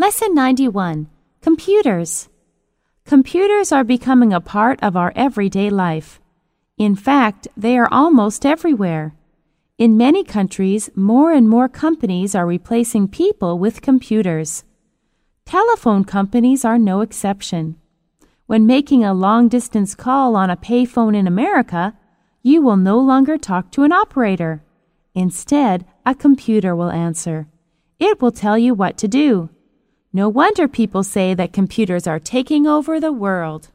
Lesson 91 Computers. Computers are becoming a part of our everyday life. In fact, they are almost everywhere. In many countries, more and more companies are replacing people with computers. Telephone companies are no exception. When making a long distance call on a payphone in America, you will no longer talk to an operator. Instead, a computer will answer. It will tell you what to do. No wonder people say that computers are taking over the world.